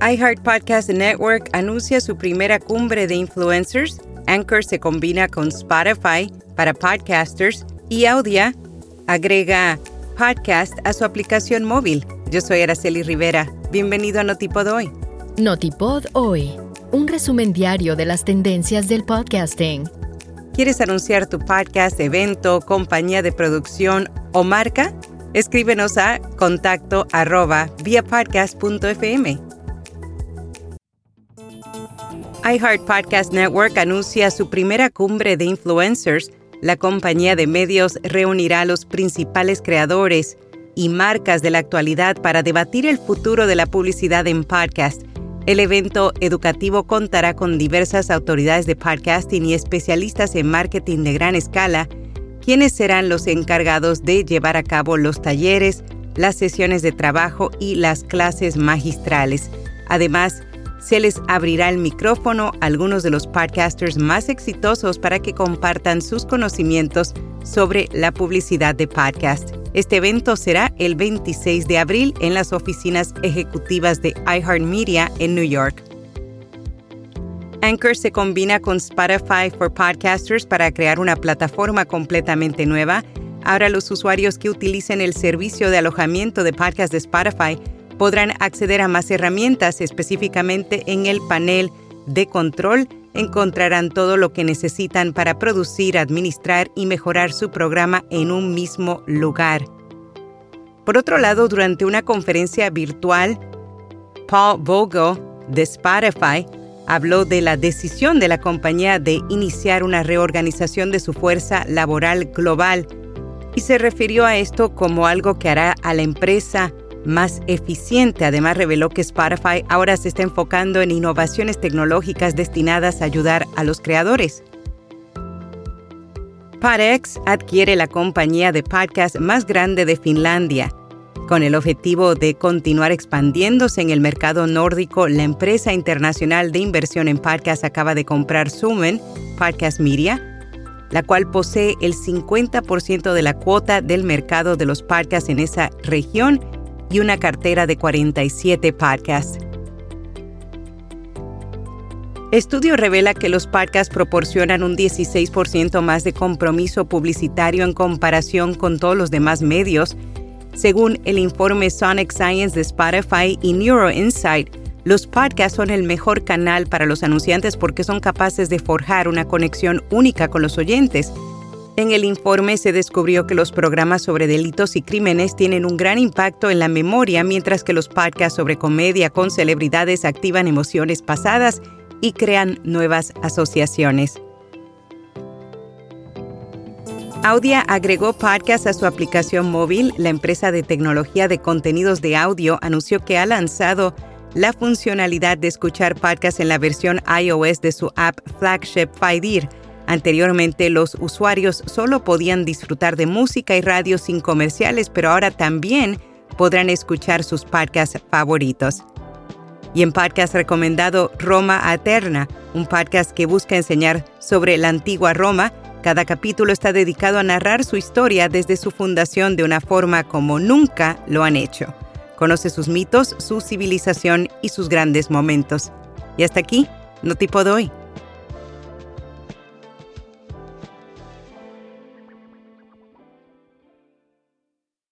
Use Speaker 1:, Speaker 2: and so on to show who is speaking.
Speaker 1: iHeart Podcast Network anuncia su primera cumbre de influencers. Anchor se combina con Spotify para podcasters y Audia agrega podcast a su aplicación móvil. Yo soy Araceli Rivera. Bienvenido a Notipod Hoy.
Speaker 2: Notipod Hoy, un resumen diario de las tendencias del podcasting.
Speaker 1: ¿Quieres anunciar tu podcast, evento, compañía de producción o marca? Escríbenos a contacto arroba. iHeart Podcast Network anuncia su primera cumbre de influencers. La compañía de medios reunirá a los principales creadores y marcas de la actualidad para debatir el futuro de la publicidad en podcast el evento educativo contará con diversas autoridades de podcasting y especialistas en marketing de gran escala, quienes serán los encargados de llevar a cabo los talleres, las sesiones de trabajo y las clases magistrales. Además, se les abrirá el micrófono a algunos de los podcasters más exitosos para que compartan sus conocimientos sobre la publicidad de podcast. Este evento será el 26 de abril en las oficinas ejecutivas de iHeartMedia en New York. Anchor se combina con Spotify for Podcasters para crear una plataforma completamente nueva. Ahora los usuarios que utilicen el servicio de alojamiento de podcast de Spotify podrán acceder a más herramientas, específicamente en el panel de control encontrarán todo lo que necesitan para producir, administrar y mejorar su programa en un mismo lugar. Por otro lado, durante una conferencia virtual, Paul Vogel de Spotify habló de la decisión de la compañía de iniciar una reorganización de su fuerza laboral global y se refirió a esto como algo que hará a la empresa más eficiente. Además, reveló que Spotify ahora se está enfocando en innovaciones tecnológicas destinadas a ayudar a los creadores. Parex adquiere la compañía de podcast más grande de Finlandia. Con el objetivo de continuar expandiéndose en el mercado nórdico, la empresa internacional de inversión en podcast acaba de comprar Sumen, Podcast Media, la cual posee el 50% de la cuota del mercado de los podcasts en esa región y una cartera de 47 podcasts. Estudio revela que los podcasts proporcionan un 16% más de compromiso publicitario en comparación con todos los demás medios. Según el informe Sonic Science de Spotify y Neuro Insight, los podcasts son el mejor canal para los anunciantes porque son capaces de forjar una conexión única con los oyentes en el informe se descubrió que los programas sobre delitos y crímenes tienen un gran impacto en la memoria, mientras que los podcasts sobre comedia con celebridades activan emociones pasadas y crean nuevas asociaciones. Audia agregó podcasts a su aplicación móvil. La empresa de tecnología de contenidos de audio anunció que ha lanzado la funcionalidad de escuchar podcasts en la versión iOS de su app flagship Fidir Anteriormente los usuarios solo podían disfrutar de música y radio sin comerciales, pero ahora también podrán escuchar sus podcasts favoritos. Y en podcast recomendado Roma Aterna, un podcast que busca enseñar sobre la antigua Roma, cada capítulo está dedicado a narrar su historia desde su fundación de una forma como nunca lo han hecho. Conoce sus mitos, su civilización y sus grandes momentos. Y hasta aquí, no tipo de hoy.